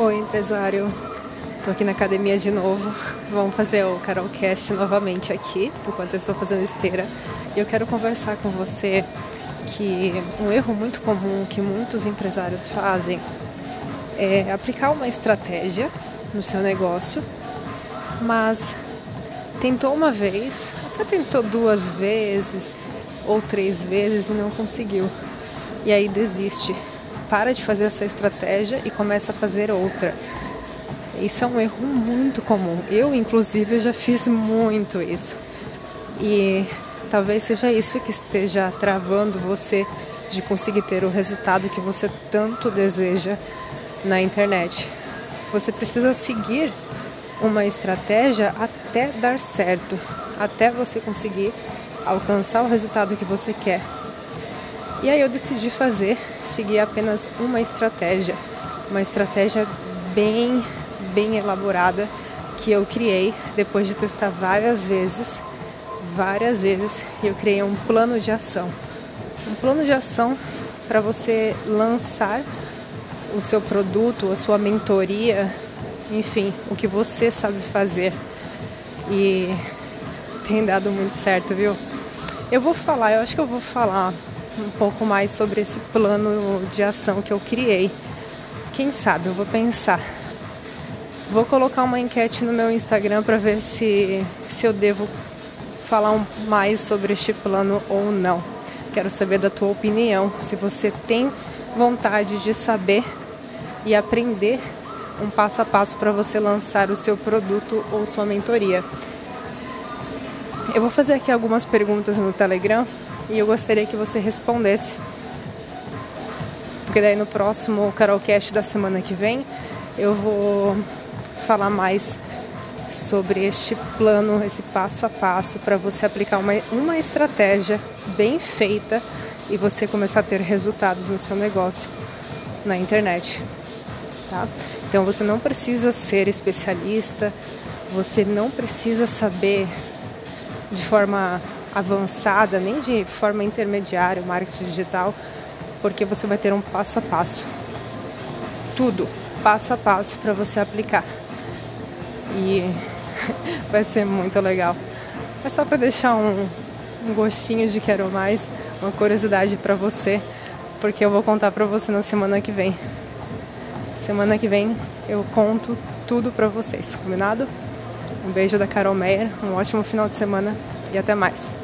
Oi, empresário. Estou aqui na academia de novo. Vamos fazer o Carolcast novamente aqui, enquanto eu estou fazendo esteira. E eu quero conversar com você que um erro muito comum que muitos empresários fazem é aplicar uma estratégia no seu negócio, mas tentou uma vez, até tentou duas vezes ou três vezes e não conseguiu. E aí desiste para de fazer essa estratégia e começa a fazer outra. Isso é um erro muito comum. Eu, inclusive, já fiz muito isso. E talvez seja isso que esteja travando você de conseguir ter o resultado que você tanto deseja na internet. Você precisa seguir uma estratégia até dar certo, até você conseguir alcançar o resultado que você quer. E aí eu decidi fazer, seguir apenas uma estratégia, uma estratégia bem, bem elaborada que eu criei depois de testar várias vezes, várias vezes, eu criei um plano de ação. Um plano de ação para você lançar o seu produto, a sua mentoria, enfim, o que você sabe fazer. E tem dado muito certo, viu? Eu vou falar, eu acho que eu vou falar um pouco mais sobre esse plano de ação que eu criei. Quem sabe eu vou pensar. Vou colocar uma enquete no meu Instagram para ver se, se eu devo falar um, mais sobre este plano ou não. Quero saber da tua opinião, se você tem vontade de saber e aprender um passo a passo para você lançar o seu produto ou sua mentoria. Eu vou fazer aqui algumas perguntas no Telegram e eu gostaria que você respondesse. Porque daí no próximo Carolcast da semana que vem eu vou falar mais sobre este plano, esse passo a passo para você aplicar uma, uma estratégia bem feita e você começar a ter resultados no seu negócio na internet. Tá? Então você não precisa ser especialista, você não precisa saber de forma avançada, nem de forma intermediária, o marketing digital, porque você vai ter um passo a passo. Tudo, passo a passo para você aplicar. E vai ser muito legal. É só para deixar um, um gostinho de quero mais, uma curiosidade para você, porque eu vou contar para você na semana que vem. Semana que vem eu conto tudo para vocês, combinado? Um beijo da Carol Meyer, um ótimo final de semana e até mais.